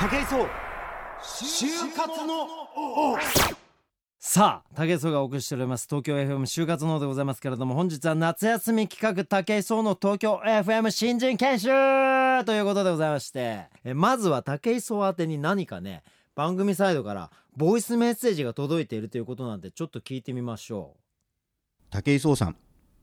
武井壮。就活の王さあ武井壮がお送りしております。東京 FM 就活の王でございますけれども本日は夏休み企画武井壮の東京 FM 新人研修ということでございまして。えまずは武井壮宛てに何かね番組サイドからボイスメッセージが届いているということなんでちょっと聞いてみましょ武井壮さん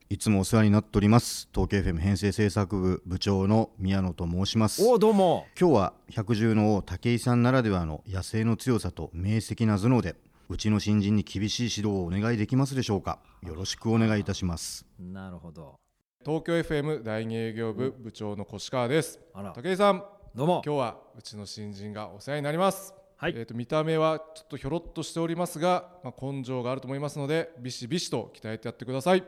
いつもお世話になっております。東京 FM 編成制作部部長の宮野と申します。うおどうも。今日は百獣の王武井さんならではの野生の強さと明晰な頭脳でうちの新人に厳しい指導をお願いできますでしょうか。よろしくお願いいたします。なるほど。東京 FM 第二営業部部長の越川です。あら。武井さん。どうも。今日はうちの新人がお世話になります。はい。えー、と見た目はちょっとひょろっとしておりますが、まあ、根性があると思いますのでビシビシと鍛えてやってください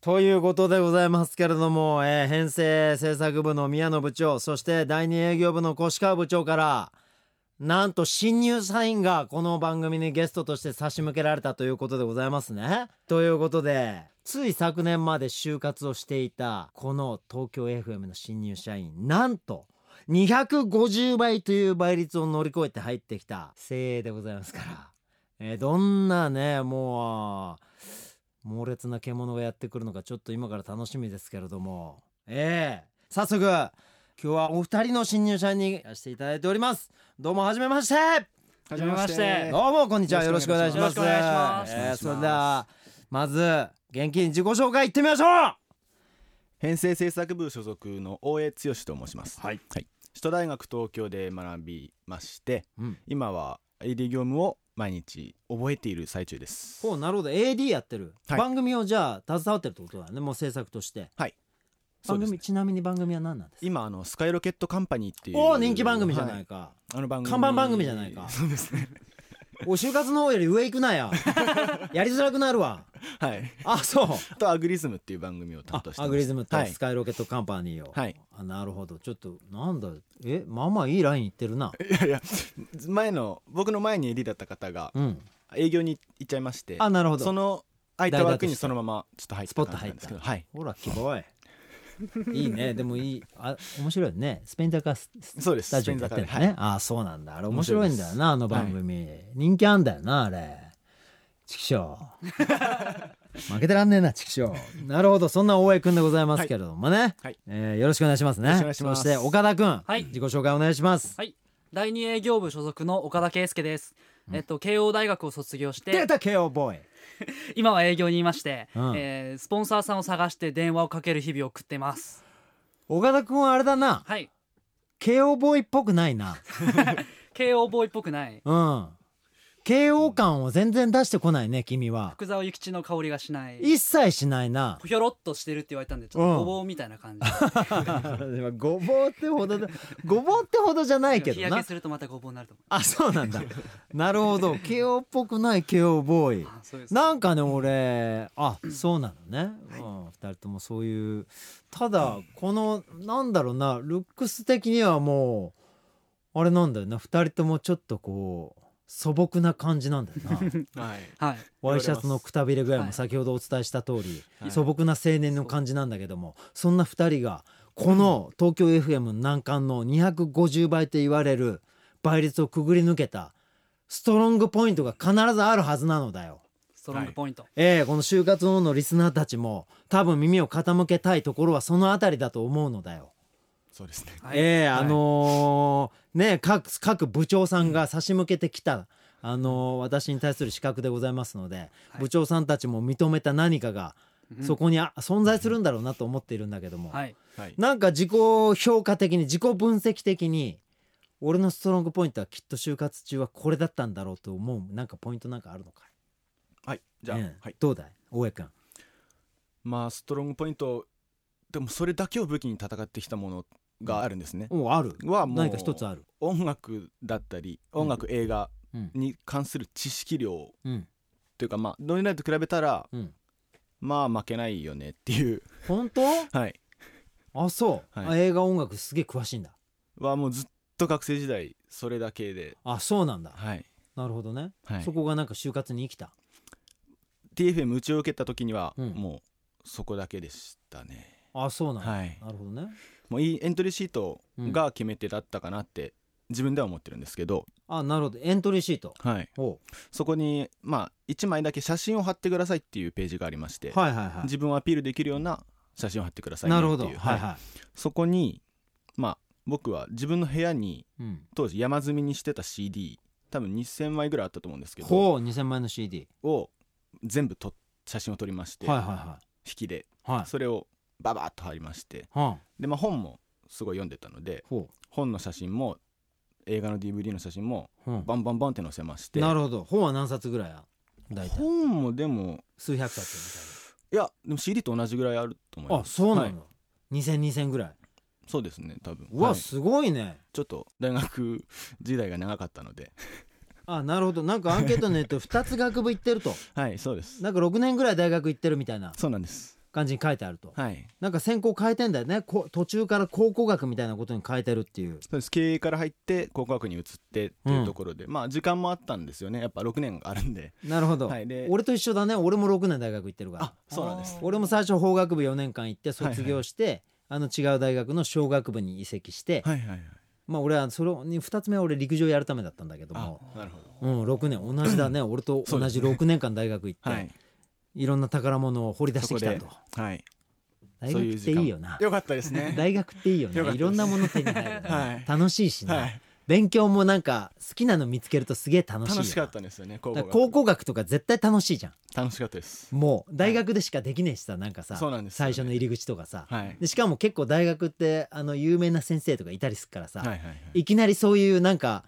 ということでございますけれども、えー編成制作部の宮野部長そして第二営業部の越川部長からなんと新入社員がこの番組にゲストとして差し向けられたということでございますね。ということでつい昨年まで就活をしていたこの東京 FM の新入社員なんと250倍という倍率を乗り越えて入ってきた精鋭でございますから、えーどんなねもう猛烈な獣がやってくるのかちょっと今から楽しみですけれども。ええ。早速今日はお二人の新入社員にいらしていただいております。どうもはじめまして。はじめまして。どうもこんにちは。よよろしくお願いします。すよろしくお願いします。えーそれではまず元気に自己紹介いってみましょう。編成制作部所属の大江剛と申します。はい。首都大学東京で学びまして、うん。今は AD 業務を毎日覚えている最中です。ほうなるほど。AD やってる、はい。番組をじゃあ携わってるってことだねもう制作として。番組、そうですね。ちなみに番組は何なんですか？今あのスカイロケットカンパニーっていうおお人気番組じゃないはか、あの番組。看板番組じゃないか。そうですね。お就活の方より上行くなや。やりづらくなるわ。はい。あそう。あとアグリズムっていう番組を担あ当してます。アグリズムとはい。スカイロケットカンパニーを、はい。あなるほど。ちょっとなんだえまあまあいいラインいってるな。いやいや前の僕の前に AD だった方がうん。営業に行っちゃいまして、あなるほど。その空いた枠にそのままちょっと入っスポット入ったじなんですけど、はい。ほら希望いいいね。でもいい。あ面白いね。スペイン坂スそうです。スタジオでやってんだね、スペイン坂ああそうなんだ。あれ面白いんだよなあの番はい。組、人気あんだよなあれ。チキショー。負けてらんねえなチキショー。なるほど。そんな大江くんでございますけれどもね、はい。えーよろしくお願いしますね。よろしくお願いします。そして岡田くん、はい。自己紹介お願いします、はい。第二営業部所属の岡田圭介です、えっと慶応大学を卒業して。出た KO ボーイ 今は営業にいまして、うん。えースポンサーさんを探して電話をかける日々を送ってます。岡田くんはあれだな。はい。KO ボーイっぽくないな。慶応ボーイっぽくない。うん KO 感を全然出してこないね君は。福沢諭吉の香りがしない。一切しないな。ひょろっとしてるって言われたんでちょっとごぼうみたいな感じ、ごぼうってほどだごぼうってほどじゃないけどな。日焼けするとまたごぼうになると思あそうなんだ。なるほど。KO っぽくない KO ボーイ。なんかね俺あそうなのね、うん、2人ともそういう。ただこのなんだろうなルックス的にはもうあれなんだよな。2人ともちょっとこう素朴な感じなんだよな。はい。はい。ワイシャツのくたびれ具合もはい。先ほどお伝えした通り、はい。素朴な青年の感じなんだけどもそんな2人がこの東京 FM 難関の250倍と言われる倍率をくぐり抜けたストロングポイントが必ずあるはずなのだよ。ストロングポイント、ええこの就活王のリスナーたちも多分耳を傾けたいところはそのあたりだと思うのだよ。そうですね。はいええはいあのーね各各部長さんが差し向けてきた、あのー私に対する資格でございますので、はい部長さんたちも認めた何かがうんそこにあ存在するんだろうなと思っているんだけども、はいはい。なんか自己評価的に自己分析的に俺のストロングポイントはきっと就活中はこれだったんだろうと思うなんかポイントなんかあるのかい？はい。じゃあ、ええはい。どうだい？大江君まあストロングポイントでもそれだけを武器に戦ってきたものがあるんですね。おある。はもう何か一つある。音楽だったり音楽、映画うん。に関する知識量うん。というかまあノイナイと比べたらうん。まあ負けないよねっていう。本当？はい。あそう、はい。あ映画音楽すげえ詳しいんだ。はもうずっと学生時代それだけで。あそうなんだ。はい。なるほどね、はい。そこがなんか就活に生きた。TFM 打ちを受けた時にはうん。もうそこだけでしたね、あそうなんだ、はい。なるほどねもういいエントリーシートが決め手だったかなって自分では思ってるんですけど、あなるほど。エントリーシート。はい、ほそこにまあ1枚だけ写真を貼ってくださいっていうページがありまして、うはいはいはい。自分をアピールできるような写真を貼ってくださいねなっていう。るほど。はい。はいそこにまあ僕は自分の部屋にうん。当時山積みにしてた CD 多分2000枚ぐらいあったと思うんですけどほう2000枚の CD を全部と写真を撮りまして、はいはいは引きで。いはい。それをババッと貼りまして。はで、まあ、本もすごい読んでたのでほ本の写真も映画の DVD の写真もバンバンバンって載せまして。なるほど。本は何冊ぐらいあ大体。本もでも数百冊いやでも CD と同じぐらいあると思いみたいなあますそうなの、はい。2000、2000ぐらい。そうですね多分。うわ、はい。すごいね。ちょっと大学時代が長かったので。あなるほど。なんかアンケートによると2つ学部行ってると。はいそうです。なんか6年ぐらい大学行ってるみたいな。そうなんです感じに書いてあると。はい。なんか専攻変えてんだよね。こ途中から考古学みたいなことに変えてるっていう。そうです。経営から入って考古学に移ってっていうところで、まあ時間もあったんですよね。やっぱ6年あるんで。なるほど、はい。で俺と一緒だね。俺も6年大学行ってるから。あそうなんです。俺も最初法学部4年間行って卒業して、あの違う大学の商学部に移籍して、はいはいはい。まあ俺はそれに2つ目は俺陸上やるためだったんだけどあもなるほうん、6年。同じだね。俺と同じ6年間大学行って、どはいい、ろんな宝物を掘り出してきたと。はい。大学っていいよな。よかったですね。大学っていいよね。いろんなもの手に入るはい。楽しいしな、はい。勉強もなんか好きなの見つけるとすげえ楽しい楽しかったんですよね考古学とか絶対楽しいじゃん。楽しかったです。もう大学でしかできねえしさなんかさ最初の入り口とかさ、はい。でしかも結構大学ってあの有名な先生とかいたりするからさ、はいはいはい。いきなりそういうなんか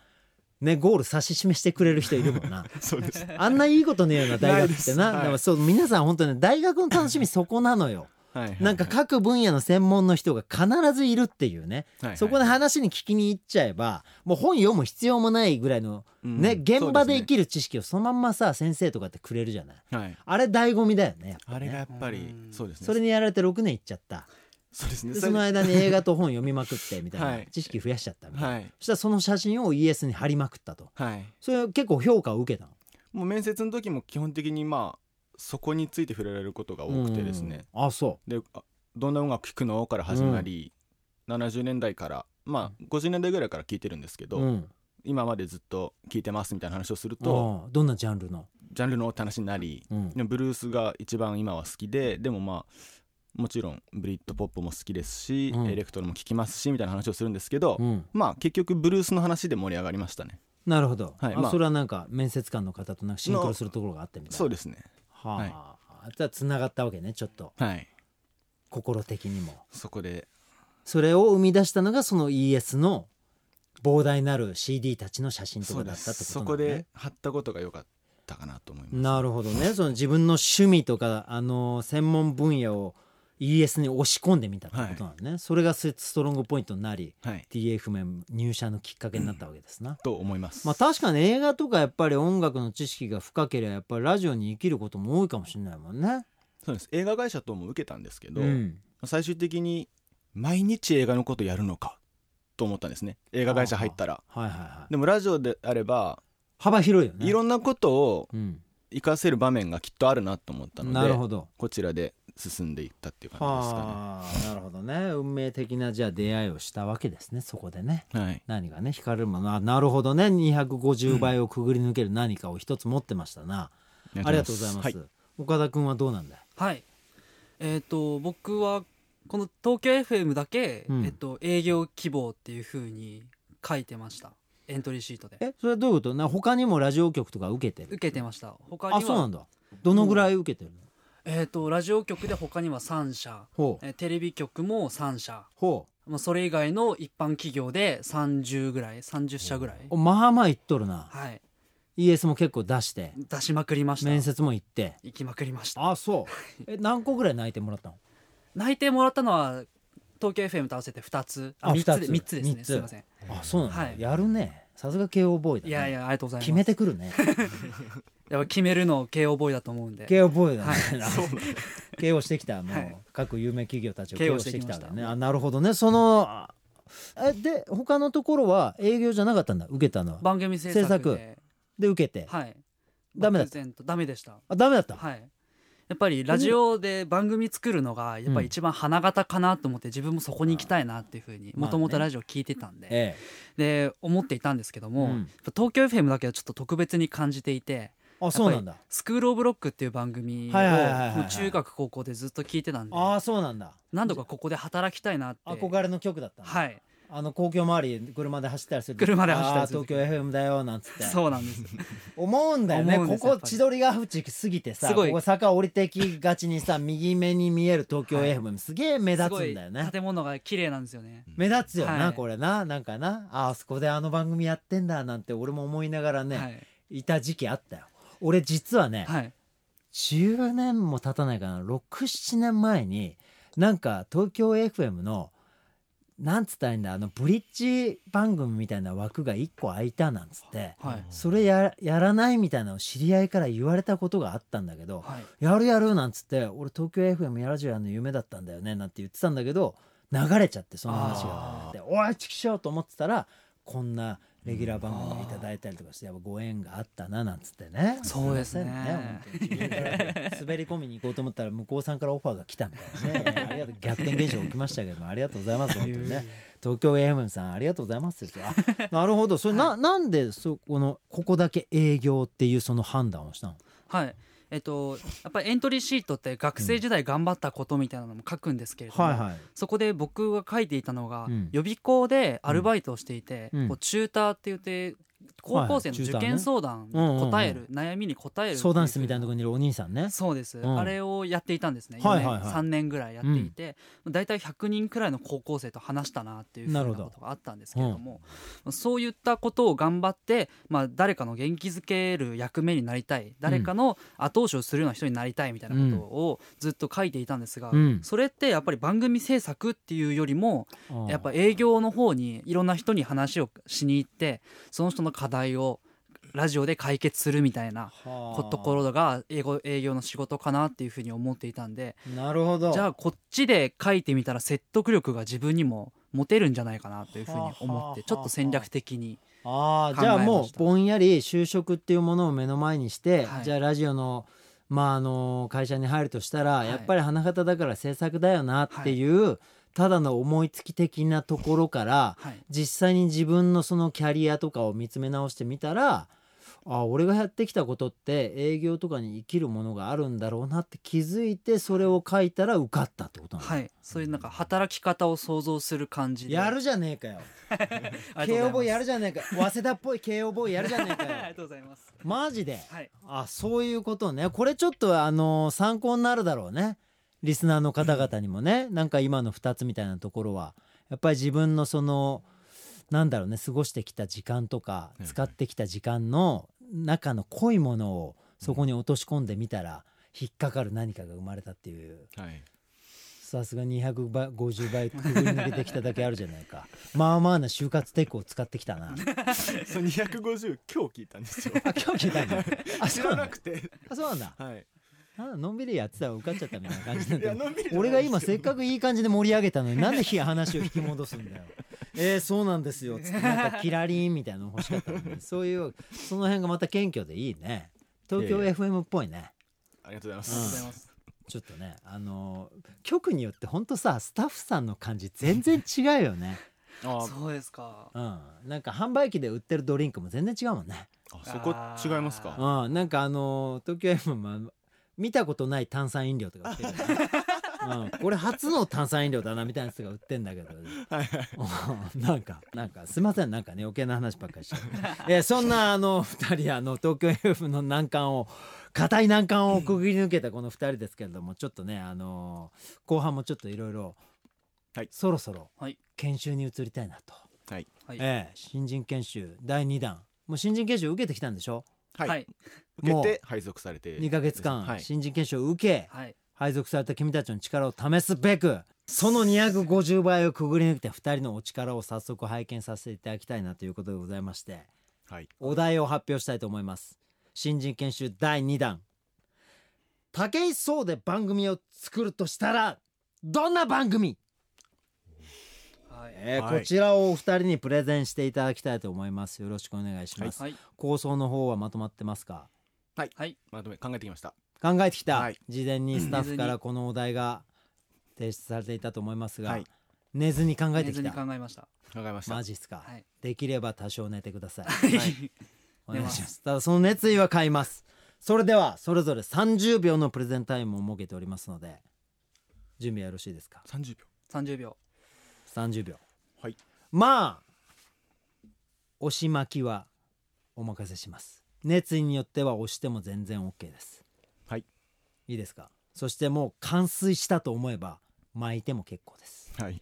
ねゴール指し示してくれる人いるもんな。そうです。あんないいことねえよな大学ってな。なはいだからそう皆さん本当にね大学の楽しみそこなのよ。はい。はい。なんか各分野の専門の人が必ずいるっていうね、はい。はいそこで話に聞きに行っちゃえばもう本読む必要もないぐらいの、うん。ね現場で生るきる知識をそのまんまさ先生とかってくれるじゃない。はい。あれ醍醐味だよねやっぱね。あれがやっぱりそうですね。それにやられて6年いっちゃったそうですね。でその間に映画と本読みまくってみたいはない。知識増やしちゃったみたいな、はい。そしたらその写真を ES に貼りまくったと。はい。それ結構評価を受けたの？もう面接の時も基本的にまあそこについて触れられることが多くてですね。うん。あそであどんな音楽聴くの？から始まり、70年代からまあ50年代ぐらいから聴いてるんですけど、ううん。今までずっと聴いてますみたいな話をすると、どんなジャンルの？ジャンルのって話になりうん。でもブルースが一番今は好きででもまあもちろんブリットポップも好きですし、うん。エレクトロも聴きますしみたいな話をするんですけど、うん。まあ結局ブルースの話で盛り上がりましたね。なるほど、はい。まあ。あそれはなんか面接官の方となんかシンクロするところがあってみたいな。そうですね。はあ、じゃあつながったわけねちょっと。はい。心的にも。そこで。それを生み出したのがその ES の膨大なる CD たちの写真とそうでかだったってすそこことなのね。で貼ったことが良かったかなと思います。なるほどね。その自分の趣味とかあの専門分野を ES に押し込んでみたってことなのね、それがスストロングポイントになりはい。TF 面入社のきっかけになったわけですな、と思います。まあ確かに映画とかやっぱり音楽の知識が深ければやっぱりラジオに生きることも多いかもしれないもんね。そうです。映画会社とも受けたんですけど、うん、最終的に毎日映画のことやるのかと思ったんですね。映画会社入ったら。はいはいはい。でもラジオであれば幅広いよね。いろんなことをうん、活かせる場面がきっとあるなと思ったので。こちらで進んでいったっていう感じですかはあなるほどね。運命的なじゃあ出会いをしたわけですね。そこでね。ねはい。何がね惹かれるもの。あなるほどね。250倍をくぐり抜ける何かを一つ持ってましたな、ありがとうございます、はい。岡田君はどうなんだよはい。えっ、と僕はこの東京 FM だけ、うん。えっと営業希望っていう風に書いてました。エントリーシートで。えそれはどういうこと？な他にもラジオ局とか受けてる？受けてました。他にはあそうなんだ。どのぐらい受けてるの、えっ、とラジオ局で他には3社。えーテレビ局も3社。ほまあそれ以外の一般企業で30ぐらい30社ぐらい。まあまあ言っとるな。はい。ES も結構出して。出しまくりました。面接も行って。行きまくりました。あそう。え何個ぐらい泣いてもらったの？内定もらったのは東京 FM と合わせて2つ。あ3つ二つ。で三つですね。すいません。あそうなんだ、はい。やるねさすが慶応ボーイだ、ね、いやいやありがとうございます。決めてくるね。やっぱ決めるの慶応ボーイだと思うんで。慶応ボーイだね、は慶応してきた。もう、はい。各有名企業たちを慶応してきた。わけね。あなるほどね。そのあえで他のところは営業じゃなかったんだ。受けたのは。番組制制作。作でで受けて、はい。ダメだった。ダメでした。あダメだった、はいやっぱりラジオで番組作るのがやっぱり一番花形かなと思って自分もそこに行きたいなっていうふうにもともとラジオ聞いてたんで。えで思っていたんですけども、東京 FM だけはちょっと特別に感じていてえあそうなんだ。スクール・オブ・ロックっていう番組を中学高校でずっと聞いてたんで。ああそうなんだ。何度かここで働きたいなって。憧れの曲だったはいあの公共周り車で走ったりする車で走ったりするあー東京 FM だよなんつって。そうなんです。思うんだよね。思うんここですやっぱり千鳥ヶ淵過ぎてさすごい。ここ坂降りてきがちにさ右目に見える東京はい。FM すげえ目立つんだよね。建物が綺麗なんですよね。目立つよな、はい。これな。なんかな。ああそこであの番組やってんだなんて俺も思いながらね、はい。い、た時期あったよ。俺実はね、はい。10年も経たないかな。67年前になんか東京 FM のなんつったらいいんだあのブリッジ番組みたいな枠が1個空いたなんつってはい。それややらないみたいなのを知り合いから言われたことがあったんだけどはい。やるやるなんつって俺東京 FM やラジオやるの夢だったんだよねなんて言ってたんだけど流れちゃってその話が。でおいチキショーと思ってたらこんなレギュラー番組いただいたりとかしてやっぱご縁があったななんつってね。そうですね。いません本当に。自分から滑り込みに行こうと思ったら向こうさんからオファーが来たみたいなね。ありがとう逆転現象起きましたけどもありがとうございます本当にね。東京 FM さんありがとうございますですよ。あなるほど。それななんでそこのここだけ営業っていうその判断をしたの？はいえっとやっぱりエントリーシートって学生時代頑張ったことみたいなのも書くんですけれども、はいはい。そこで僕が書いていたのが、うん。予備校でアルバイトをしていて、うん。こうチューターって言って高校生の受験相談に答える、悩みに答える相談室みたいなところろにいるお兄さんね。そうです、うん。あれをやっていたんですね、はいはいはい。4年3年ぐらいやっていて、だいたい100人くらいの高校生と話したなっていうふうなことがあったんですけれどもそういったことを頑張って、まあ、誰かの元気づける役目になりたい。誰かの後押しをするような人になりたいみたいなことをずっと書いていたんですが、うん。それってやっぱり番組制作っていうよりもうん。やっぱ営業の方にいろんな人に話をしに行ってその人の課題をラジオで解決するみたいなはあ。ところが営業営業の仕事かなっていうふうに思っていたんでなるほど。じゃあこっちで書いてみたら説得力が自分にも持てるんじゃないかなというふうに思ってちょっと戦略的にああ考えました。じゃあもうぼんやり就職っていうものを目の前にして、はい。じゃあラジオのまああの会社に入るとしたら、い。やっぱり花形だから制作だよなっていう、ただの思いつき的なところからはい。実際に自分のそのキャリアとかを見つめ直してみたらあ俺がやってきたことって営業とかに生きるものがあるんだろうなって気づいてそれを書いたら受かったってことなの、はい。そういうなんか働き方を想像する感じで。やるじゃねえかよ。慶応ボーイやるじゃねえか早稲田っぽい慶応ボーイやるじゃねえか ありよがとうございます。マジで？はい。あそういうことね。これちょっとあの参考になるだろうねリスナーの方々にもねなんか今の2つみたいなところはやっぱり自分のそのなんだろうね過ごしてきた時間とかい使ってきた時間の中の濃いものをそこに落とし込んでみたら引っかかる何かが生まれたっていう。はい。さすが250倍くぐり抜けてきただけあるじゃないか。まあまあな就活テクを使ってきたな。そう250今日聞いたんですよ。あ今日聞いたんだ。あ知そうなだ。らなんくて。あそうなんだ。はいなんだのんびりやってたら受かっちゃったみたいな感じなん俺が今せっかくいい感じで盛り上げたのになんで話を引き戻すんだよ。えー、そうなんですよ。つってなんかキラリンみたいなの欲しかったのに。そういうその辺がまた謙虚でいいね。東京 FM っぽいねありがとうございまありがとうございす。ますちょっとねあのー局によってほんとさスタッフさんの感じ全然違うよね。あそうですか。うん。なんか販売機で売ってるドリンクも全然違うもんね。あそこ違いますか。うん。なんかあのー東京 FM は見たことない炭酸飲料とか売ってる。よ ねうん、これ初の炭酸飲料だなみたいなやつが売ってんだけどはいはい。う んなんかなんかすいませんなんかね余計な話ばっかりして、えーそんなあの 2人あの東京 FM の難関を硬い難関をくぐり抜けたこの2人ですけれどもちょっとねあのー後半もちょっといろいろはい。そろそろはい。研修に移りたいなと、はい。はい。ええ新人研修第2弾。もう新人研修受けてきたんでしょ？はい、はい受けて配属されて2ヶ月間、はい。新人研修を受けはい。配属された君たちの力を試すべくその250倍をくぐり抜けた2人のお力を早速拝見させていただきたいなということでございましてはい。お題を発表したいと思います。新人研修第2弾。武井壮で番組を作るとしたらどんな番組、はい。えーはい。こちらをお二人にプレゼンしていただきたいと思います。よろしくお願いします、はい。構想の方はまとまってますか？はい。まとめ考えてきました。考えてきた、はい。事前にスタッフからこのお題が提出されていたと思いますが、はい。寝ずに考え寝ずにてきた考えました。考えました。マジっすか、はい。できれば多少寝てください。はい。お願いします。ただその熱意は買います。それではそれぞれ30秒のプレゼンタイムを設けておりますので準備はよろしいですか？30秒。30秒。30秒。はい。まあ押し巻きはお任せします熱意によっては押しても全然 OK です。はい。いいですか？そしてもう完遂したと思えば巻いても結構です。はい。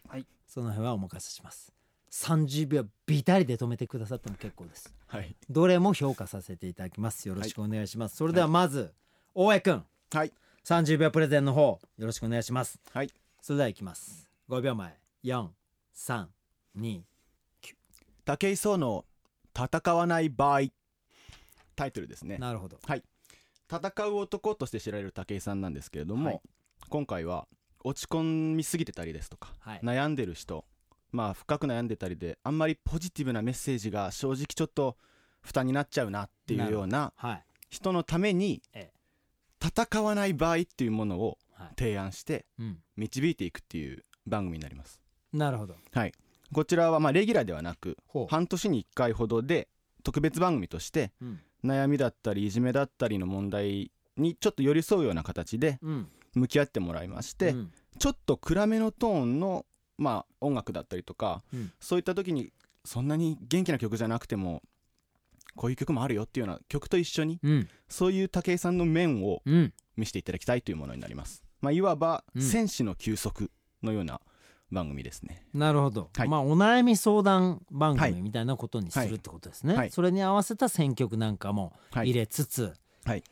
その辺はお任せします。30秒ビタリで止めてくださっても結構です。はい。どれも評価させていただきます。よろしくお願いします、それではまず大江くん。はい。30秒プレゼンの方よろしくお願いします。はい。それではいきます。5秒前。432武井壮の戦わない場合タイトルですね。なるほど。戦う男として知られる武井さんなんですけれども、はい。今回は落ち込みすぎてたりですとか、はい。悩んでる人まあ深く悩んでたりであんまりポジティブなメッセージが正直ちょっと負担になっちゃうなっていうようなはい。人のためにえ戦わない場合っていうものをはい。提案してうん。導いていくっていう番組になります。なるほど。こちらはまあレギュラーではなく半年に1回ほどで特別番組としてうん悩みだったりいじめだったりの問題にちょっと寄り添うような形でうん。向き合ってもらいまして、うん。ちょっと暗めのトーンの、まあ、音楽だったりとか、うん。そういった時にそんなに元気な曲じゃなくてもこういう曲もあるよっていうような曲と一緒にうん。そういう武井さんの面をうん。見せていただきたいというものになります、まあ、いわばうん。戦士の休息のような番組ですね、なるほど、はい。まあお悩み相談番はい。組みたいなことにするってことですね、はい。それに合わせた選曲なんかもはい。入れつつ、はい。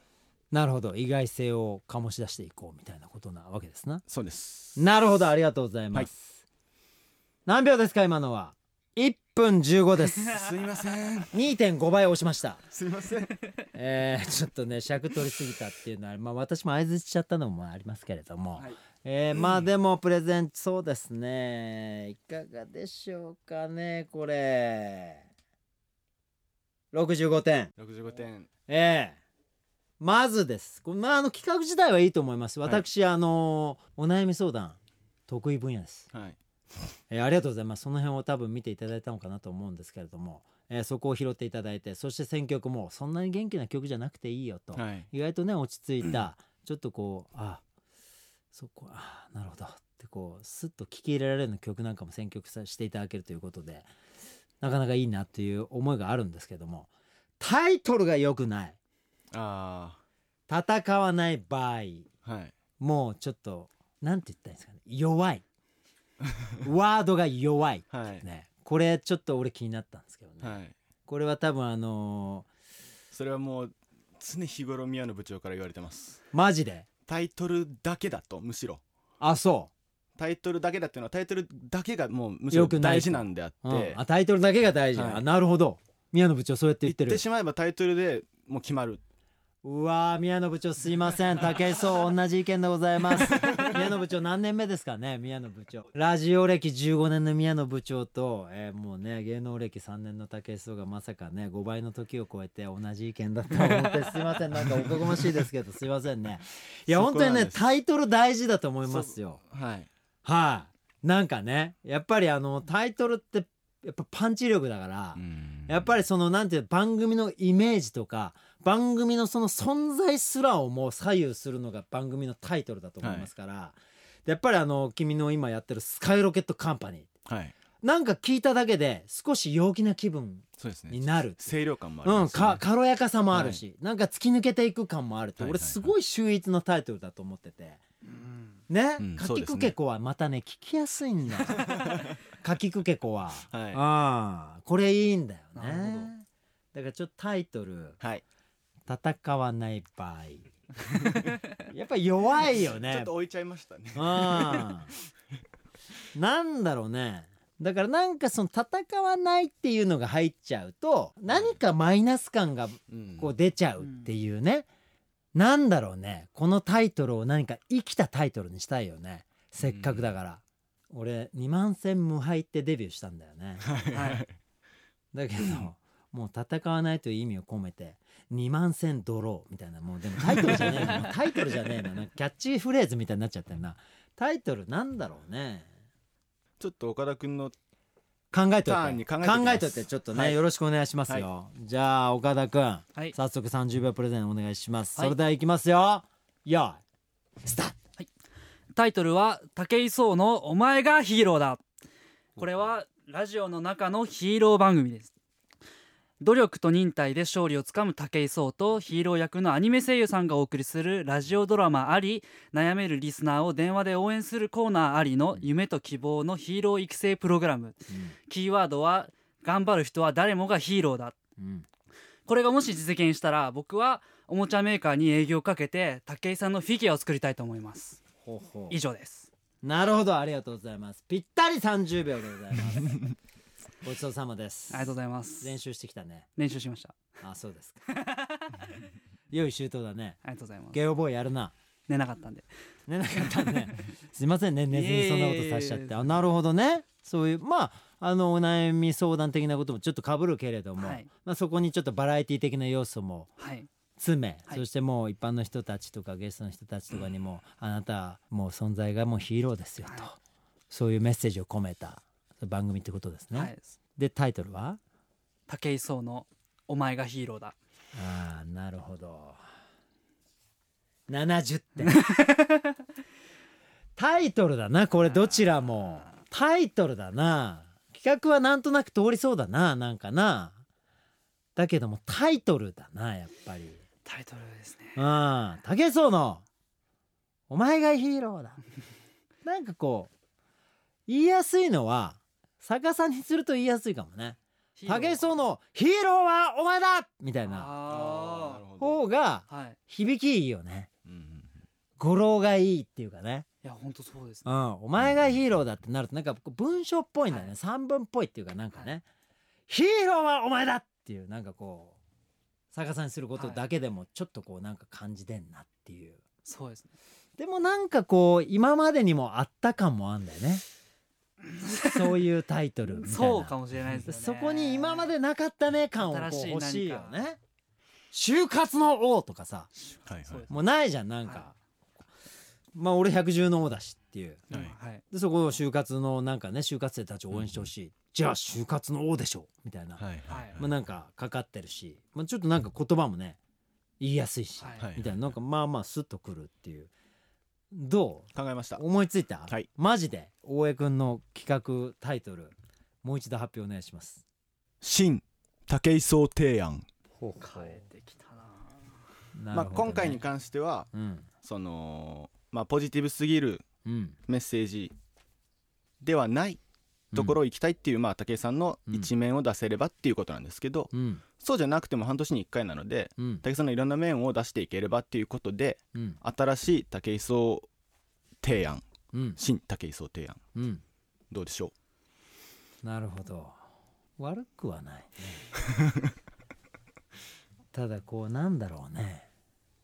なるほど。意外性を醸し出していこうみたいなことなわけですな。そうです。なるほど。ありがとうございます、はい。何秒ですか今のは？1分15です。すいません。2.5倍押しました。すいません。えー、ちょっとね尺取りすぎたっていうのはまあ私も相づちしちゃったのもありますけれども、はいえーまあでもプレゼンそうですね。いかがでしょうかねこれ。65点。65点。ええ。まずです。まああの企画自体はいいと思います。はい。私、あのお悩み相談得意分野です。はい。えーありがとうございます。その辺を多分見ていただいたのかなと思うんですけれども、えーそこを拾っていただいてそして選曲もそんなに元気な曲じゃなくていいよと、はい。意外とね落ち着いた。ちょっとこうあそこあなるほど。ってこうスッと聴き入れられるような曲なんかも選曲さしていただけるということでなかなかいいなっていう思いがあるんですけどもタイトルが良くない。あ戦わない場合。あはい。もうちょっとなんて言ったらいいんですかね。弱い。ワードが弱い。はい。ね。これちょっと俺気になったんですけどね、はい。これは多分あのそれはもう常日頃宮野部長から言われてます。ーマジで？タイトルだけだとむしろ。あそタイトルだけだっていうのはタイトルだけがもうむしろ大事なんであって。う、うん。あタイトルだけが大事、はい。あなるほど。宮野部長そうやって言ってる。言ってしまえばタイトルでもう決まるうわー宮野部長すいません。武井壮同じ意見でございます。宮野部長何年目ですかね宮野部長。ラジオ歴15年の宮野部長と、えーもうね芸能歴3年の武井壮がまさかね5倍の時を超えて同じ意見だと思って すいません。なんかおこがましいですけどすいませんね。いやそ本当にねタイトル大事だと思いますよ。はい。はい、なんかねやっぱりあのタイトルってやっぱパンチ力だから、やっぱりそのなんていうの番組のイメージとか番組のその存在すらをもう左右するのが番組のタイトルだと思いますから、でやっぱりあの君の今やってるスカイロケットカンパニー。はい。なんか聞いただけで少し陽気な気分そうですね。になる清涼感もありうん、か軽やかさもあるし、なんか突き抜けていく感もあるって、はいはいはい。俺すごい秀逸なタイトルだと思ってて、ね、うんかきくけこはまたね聞きやすいんだよ。かきくけこは、はい。ああこれいいんだよなるほねだからちょっとタイトル。はい「戦わない場合」やっぱ弱いよちょねっと置いちゃいましたね。うん。なんだろうね。だからなんかその戦わないっていうのが入っちゃうと何かマイナス感がうん。こう出ちゃうっていうね、なんだろうね。このタイトルを何か生きたタイトルにしたいよね。せっかくだから、俺2万戦無敗ってデビューしたんだよね。はい。だけど、もう戦わないという意味を込めて2万戦ドローみたいなもうでもタイトルじゃねえな。タイトルじゃねえななキャッチフレーズみたいになっちゃってるな。タイトルなんだろうね。ちょっと岡田君の考えといて。考えといてちょっとね、はい。よろしくお願いしますよ、じゃあ岡田君、はい。早速30秒プレゼンお願いします、はいそれではいきますよ。よいスタート。タイトルは武井壮のお前がヒーローだ。これはラジオの中のヒーロー番組です努力と忍耐で勝利をつかむ武井壮とヒーロー役のアニメ声優さんがお送りするラジオドラマあり悩めるリスナーを電話で応援するコーナーありの夢と希望のヒーロー育成プログラム。キーワードは頑張る人は誰もがヒーローだ。うん。これがもし実現したら僕はおもちゃメーカーに営業をかけて武井さんのフィギュアを作りたいと思います。ほうほう。以上です。なるほどありがとうございます。ぴったり30秒でございますごちそうさまです。ありがとうございます。練習してきたね。練習しました。あそうですか。良い周到だね。ありがとうございます。ゲオボーイやるな。寝なかったんで。寝なかったね。すいませんね。寝ずにそんなことさせちゃって。あなるほどね。そういうまああのお悩み相談的なこともちょっとかぶるけれども、はい。まあ、そこにちょっとバラエティ的な要素もはい。詰め、はい。そしてもう一般の人たちとかゲストの人たちとかにも、あなたはもう存在がもうヒーローですよと、はい。そういうメッセージを込めた番組ってことですね、はい。でタイトルは？武井壮のお前がヒーローだ。ああなるほど。70点 タイトルだなこれどちらも。タイトルだな。企画はなんとなく通りそうだななんかな。だけどもタイトルだなやっぱり。タイトルですね。うん武井壮の「お前がヒーローだ」なんかこう言いやすいのは逆さにすると言いやすいかもね。武井壮の「ヒーローはお前だ!」みたいな。あ方が響きいいよね。うん語呂がいいっていうかね、いや本当そうですね。うん、お前がヒーローだってなるとなんか文章っぽいんだよね、三文っぽいっていうかなんかね、ヒーローはお前だっていうなんかこう逆さにすることだけでもちょっとこうなんか感じてんなっていう。そうですね。でもなんかこう今までにもあった感もあんだよねそういうタイトルみたいな。そうかもしれないですよね。そこに今までなかったね感をこう欲しいよ何ね。就活の王とかさはいそうです。もうないじゃんなんか、はまあ俺百獣の王だしっていう。はい。はい。でそこを就活のなんかね就活生たちを応援してほしい、じゃあ就活の王でしょみたいな、はいはいまあなんかかかってるし、まあ、ちょっとなんか言葉もね言いやすいし、はい。はいみたいな。なんかまあまあスッとくるっていうど考えました。う思いついた、はい。マジで大江くんの企画タイトルもう一度発表お願いします。新武井壮提案。ほう。変えてきたな。まあ今回に関してはうん。そのまあポジティブすぎるうん。メッセージではないところを行きたいっていう、まあ武井さんの一面を出せればっていうことなんですけど、うんそうじゃなくても半年に1回なのでうん。武井さんのいろんな面を出していければっていうことでうん。新しい武井壮提案。うん。新武井壮提案。うん。どうでしょなるほど。悪くはないね。ただこうなんだろうね。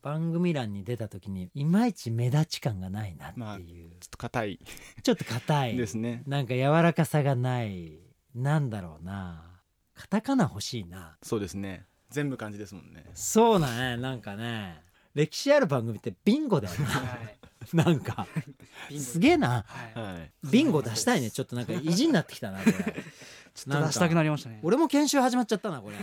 番組欄に出た時にいまいち目立ち感がないなっていう、まあうちょっと硬い。ちょっと硬い。ですね。なんか柔らかさがない。なんだろうなカタカナ欲しいな。そうですね。全部漢字ですもんね。そうだね。なんかね。歴史ある番組ってビンゴだよはい。ななんか。す。げえな。はい。はいビンゴ出したいね。ちょっとなんか意地になってきたなこれ。ちょっと出したくなりましたね。俺も研修始まっちゃったなこれ。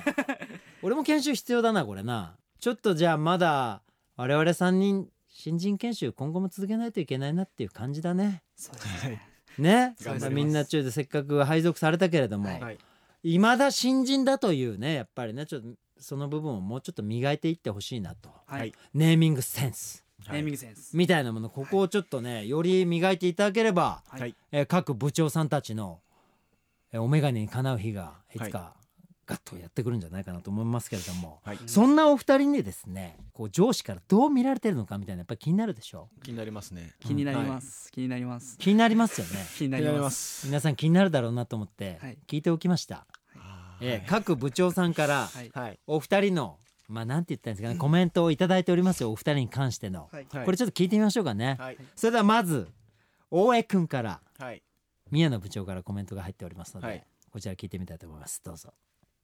俺も研修必要だなこれな。ちょっとじゃあまだ我々3人新人研修今後も続けないといけないなっていう感じだね。そうですね。ね。みんな中でせっかく配属されたけれども、はいはいいまだ新人だというねやっぱりねちょっとその部分をもうちょっと磨いていってほしいなと。はい。ネーミングセンス。ネーミングセンス。みたいなもの。ここをちょっとねより磨いていただければ、はい。はいえー各部長さんたちの、えーお眼鏡にかなう日がいつかガッとやってくるんじゃないかなと思いますけれども、はい。そんなお二人にですねこう上司からどう見られてるのかみたいなやっぱり気になるでしょ気になりますね。気になります。気になります。気になりますよね。気になりりまます。す皆さん気になるだろうなと思ってはい。聞いておきました、えー各部長さんからはい。はい。お二人のまあなんて言ったらいいんですかねコメントをいただいておりますよお二人に関しての、はい。はい。これちょっと聞いてみましょうかね、はい。それではまず大江くんからはい。宮野部長からコメントが入っておりますので、はい。こちら聞いてみたいと思います。どうぞ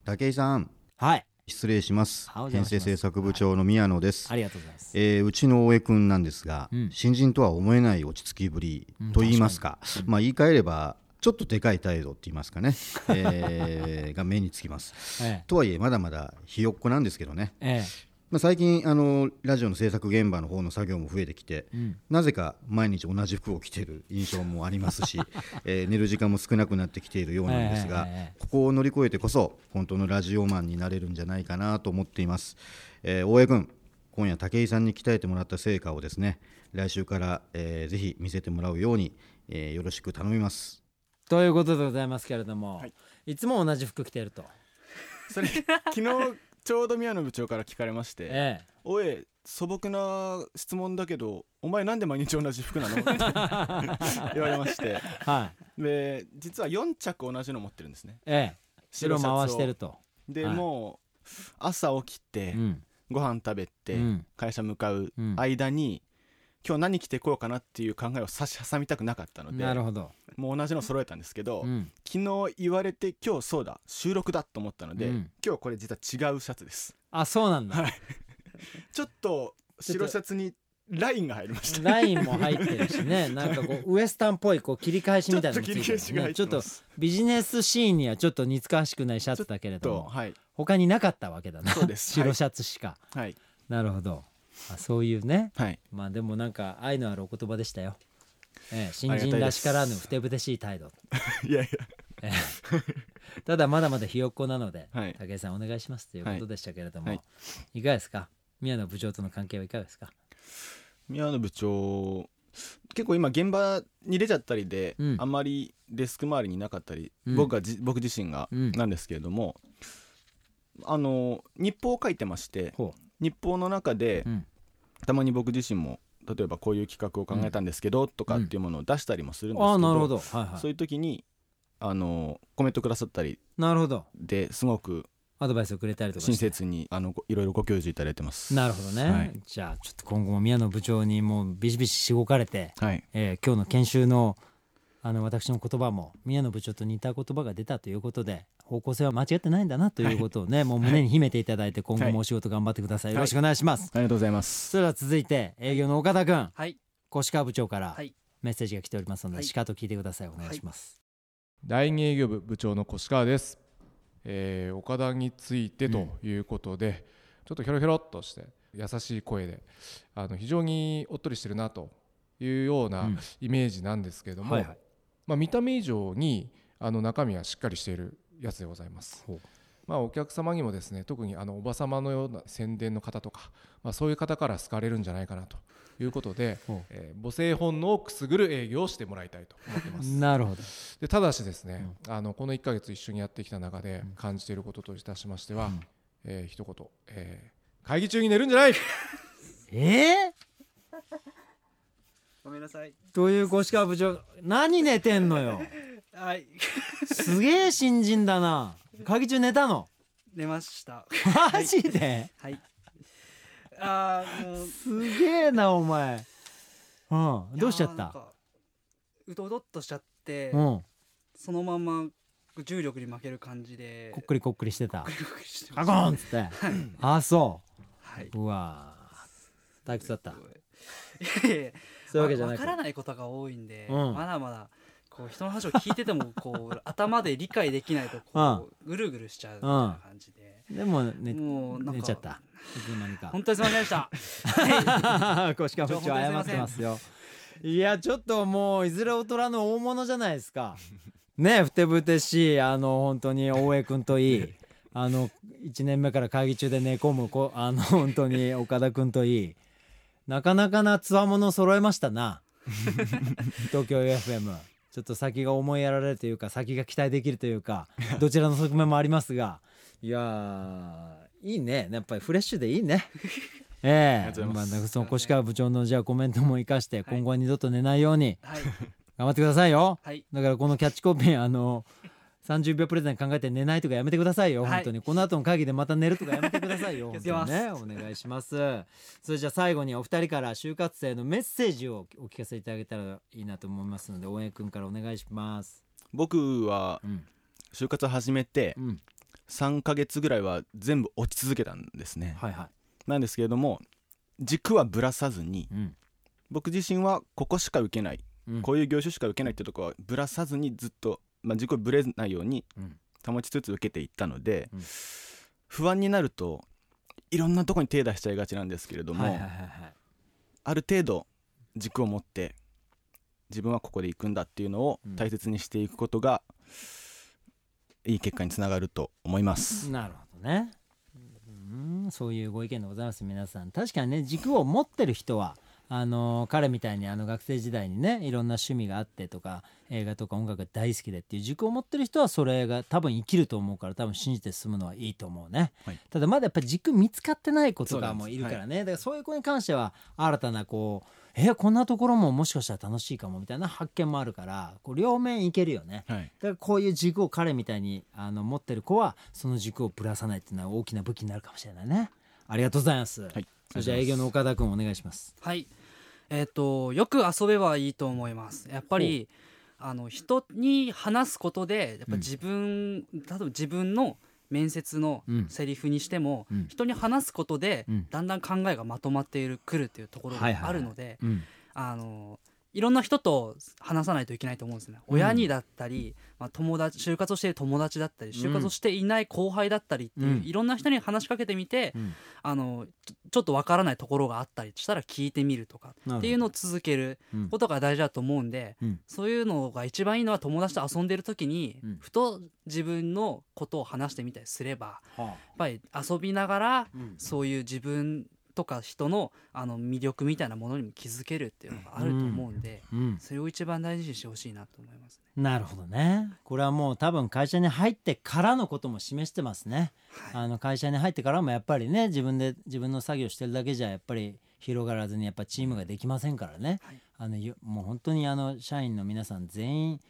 武井さん。はい。失礼します。編成制作部長の宮野です、ありがとうございます。えーうちの大江くんなんですが、うん。新人とは思えない落ち着きぶりと言いますか,、まあ言い換えればちょっとでかい態度って言いますかね、えーが目につきます。え。とはいえまだまだひよっこなんですけどね、ええまあ、最近あのラジオの制作現場の方の作業も増えてきて、えうん。なぜか毎日同じ服を着ている印象もありますし、えー寝る時間も少なくなってきているようなんですが、ええここを乗り越えてこそ本当のラジオマンになれるんじゃないかなと思っています、えー大江君今夜武井さんに鍛えてもらった成果をですね来週から、えーぜひ見せてもらうように、えーよろしく頼みます。ということでございますけれども、はい。い、つも同じ服着てると。それ昨日ちょうど宮野部長から聞かれましてえ「おい素朴な質問だけどお前なんで毎日同じ服なの? 」って言われまして。えはい。で実は4着同じの持ってるんですね。ええ。白回してると、で、はい。もう朝起きてうん。ご飯食べてうん。会社向かううん。間に今日何着てこようかなっていう考えを差し挟みたくなかったのでなるほど、もう同じの揃えたんですけど、うん、昨日言われて今日そうだ収録だと思ったので、うん。今日これ実は違うシャツです。あそうなんだ。はい。ちょっと白シャツにラインが入りました。ラインも入ってるしね。なんかこうウエスタンっぽいこう切り返しみたいなのついてるちょっと切り返しが入ちょってとビジネスシーンにはちょっと似つかわしくないシャツだけれどもとはい。他になかったわけだな。そうです。白シャツしか、はい。なるほどあそういうね。はい。まあでもなんか愛のあるお言葉でしたよ、ええ、新人らしからぬふてぶてしい態度、いやいええ。ただまだまだひよっこなので、はい。武井さんお願いしますということでしたけれども、はい。い、かがですか？宮野部長との関係はいかがですか？宮野部長結構今現場に出ちゃったりで、うん。あんまりデスク周りにいなかったり、うん。僕がじ僕自身がうん。なんですけれども、あの日報を書いてましてほ日報の中で、う、うん、たまに僕自身も例えばこういう企画を考えたんですけど、とかっていうものを出したりもするんですけど,、ああなるほど。はいはい。そういう時にあのコメントくださったりなるほど。ですごくアドバイスをくれたりとか親切にあのごいろいろご教授いただいてます。なるほどね、はい。じゃあちょっと今後も宮野部長にもうビシビシしごかれて、はい、えー今日の研修のあの私の言葉も宮野部長と似た言葉が出たということで方向性は間違ってないんだなということをね、もう胸に秘めていただいて今後もお仕事頑張ってください、はいよろしくお願いします、ありがとうございます。それでは続いて営業の岡田君。はい。越川部長からはい。メッセージが来ておりますので、はい。しかと聞いてください。お願いします、第二営業部部長の越川です、えー岡田についてということで、ちょっとひょろひょろっとして優しい声であの非常におっとりしてるなというよううなん。イメージなんですけれども、はいはい。まあ、見た目以上にあの中身はしっかりしているやつでございます。まあ、お客様にもですね特にあのおば様のような宣伝の方とか、まあ、そういう方から好かれるんじゃないかなということでえー母性本能をくすぐる営業をしてもらいたいと思ってます。なるほど。でただしですね、あのこの1ヶ月一緒にやってきた中で感じていることといたしましては、えー一言、えー会議中に寝るんじゃない！えごめんなさい。ー、という越川部長何寝てんのよ？はい。すげえ新人だな。会議中寝たの？寝ました。マジで？はい。あーもう。すげえなお前。うん。どうしちゃった？うとうとっとしちゃって、うん。そのまま重力に負ける感じでこっくりこっくりしてた。カコーンっつって。あそはい。ううわー。退屈だった。いやいやそういうわけじゃなくわからないことが多いんで、うん。まだまだこう人の話を聞いててもこう 頭で理解できないとこうぐるぐるしちゃうみたいな感じで、でも寝もうなんか寝ちゃった。いつの間にか。本当にすみませんでした。謝ってますよ。いやちょっともういずれ大人の大物じゃないですか。ねふてぶてしいあの本当に大江君といい。あの1年目から会議中で寝込むこあの本当に岡田君といい。なかなかなつわもの揃えましたな。東京 FM ちょっと先が思いやられるというか先が期待できるというか どちらの側面もありますが。いやーいいね。やっぱりフレッシュでいいね。ええ。ありがとうございまあ、その越川部長のじゃあコメントも生かして今後は二度と寝ないようにはい。頑張ってくださいよ。はい。だからこのキャッチコピーあの30秒プレゼン考えて寝ないとかやめてくださいよ、はい。本当に。この後の会議でまた寝るとかやめてくださいよ 本当にね。お願いします。それじゃあ最後にお二人から就活生のメッセージをお聞かせいただけたらいいなと思いますので大江君からお願いします。僕はうん。就活始めてうん。3ヶ月ぐらいは全部落ち続けたんですね、はいはなんですけれども軸はぶらさずにいうん。僕自身はここしか受けない、うん。こういう業種しか受けないってとこはぶらさずにずっと、まあ、軸をぶれないようにうん。保ちつつ受けていったので、うん。不安になるといろんなとこに手出しちゃいがちなんですけれども、はいはいはいはい。ある程度軸を持って自分はここで行くんだっていうのをうん。大切にしていくことが、いい結果につながると思います。なるほどね。うんそういうご意見でございます皆さん。確かにね軸を持ってる人はあの彼みたいにあの学生時代にねいろんな趣味があってとか映画とか音楽が大好きでっていう軸を持ってる人はそれが多分生きると思うから多分信じて進むのはいいと思うね、はい。ただまだやっぱり軸見つかってない子とかもいるからね、だからそういう子に関しては新たなこうえこんなところももしかしたら楽しいかもみたいな発見もあるからこう両面いけるよね。はい、だからこういう軸を彼みたいにあの持ってる子はその軸をぶらさないっていうのは大きな武器になるかもしれないね。ありがとうございます、はい、それじゃあ営業の岡田君お願いします。はい。えっ、とよく遊べばいいと思います。やっぱりあの人に話すことでやっぱ自分、例えば自分の面接のうん。セリフにしても、うん。人に話すことで、うん。だんだん考えがまとまっているくるっていうところがはいはいはい。あるので、うん。あのいろんな人と話さないといけないと思うんですね、うん。親にだったり、まあ、友達就活をしている友達だったり就活をしていない後輩だったりっていう、うん。いろんな人に話しかけてみて、うん。あのちょっとわからないところがあったりしたら聞いてみるとかっていうのを続けるうん。ことが大事だと思うんで、うん。そういうのが一番いいのは友達と遊んでる時に、うん。ふと自分のことを話してみたりすればはやっぱり遊びながらうん。そういう自分とか人のあの魅力みたいなものにも気づけるっていうのがあると思うんで、うんそれを一番大事にしてほしいなと思いますね。なるほどね。これはもう多分会社に入ってからのことも示してますね。あの会社に入ってからもやっぱりね自分で自分の作業してるだけじゃやっぱり広がらずにやっぱチームができませんからね、はい。あのゆもう本当にあの社員の皆さん全員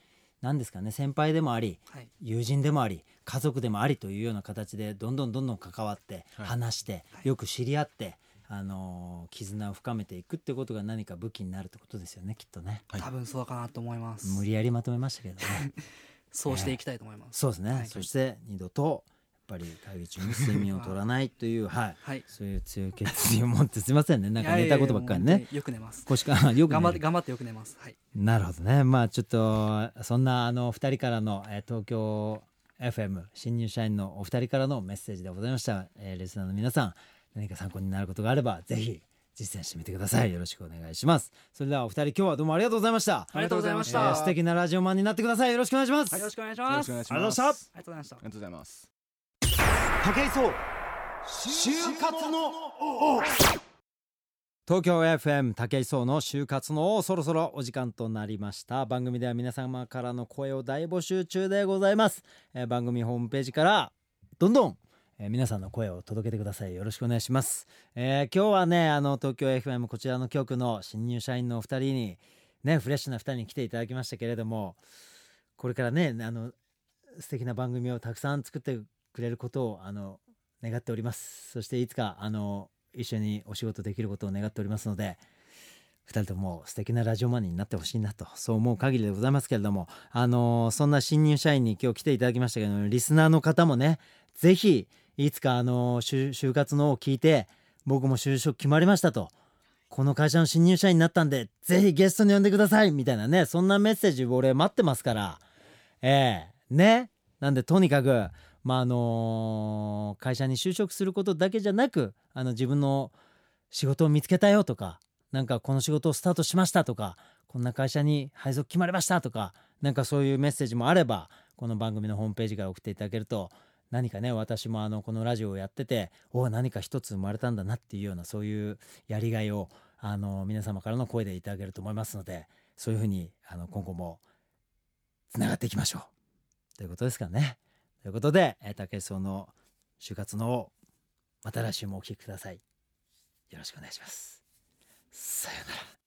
何ですかね先輩でもありはい。友人でもあり家族でもありというような形でどんどんどんどん関わってはい。話して、はい。よく知り合って、あのー絆を深めていくってことが何か武器になるってことですよねきっとねはい多分そうかなと思います。無理やりまとめましたけどね そうしていきたいと思います。そうですね、はいそして二度とやっぱり会議中に睡眠を取らないというはいはい。そういう強い決意を持ってすいませんね なんか寝たことばっかりねよく寝ます。腰かよく頑張って頑張ってよく寝ます。はい。なるほどねまあちょっとそんなあの2人からの、えー東京 FM 新入社員のお二人からのメッセージでございました、えーリスナーの皆さん何か参考になることがあればぜひ実践してみてくださいよろしくお願いしますそれではお二人今日はどうもありがとうございましたありがとうございましえた。ー素敵なラジオマンになってくださいよろしくお願いします、はい、よろしくお願いします。ありがとうございました。ありがとうございましたあ。りがとうございます。武井壮就活の王東京 FM 武井壮の就活の王そろそろお時間となりました番組では皆様からの声を大募集中でございます、えー番組ホームページからどんどん、えー皆さんの声を届けてください。よろしくお願いします、えー今日はねあの東京 FM こちらの局の新入社員のお二人にねフレッシュな二人に来ていただきましたけれどもこれからねあの素敵な番組をたくさん作ってくれることをあの願っております。そしていつかあの一緒にお仕事できることを願っておりますので2人とも素敵なラジオマンになってほしいなとそう思う限りでございますけれどもあのそんな新入社員に今日来ていただきましたけどリスナーの方もねぜひいつかあの就活のを聞いて僕も就職決まりましたと。この会社の新入社員になったんでぜひゲストに呼んでくださいみたいなねそんなメッセージ俺待ってますから。ええ。ね。なんでとにかくまああの会社に就職することだけじゃなくあの自分の仕事を見つけたよとかなんかこの仕事をスタートしましたとかこんな会社に配属決まりましたとかなんかそういうメッセージもあればこの番組のホームページから送っていただけると何かね私もあのこのラジオをやっててお何か一つ生まれたんだなっていうようなそういうやりがいをあの皆様からの声でいただけると思いますのでそういうふうにあの今後もつながっていきましょうということですかね。ということで、えー、竹井壮の就活のまた来週もお聞きください。よろしくお願いします。さようなら。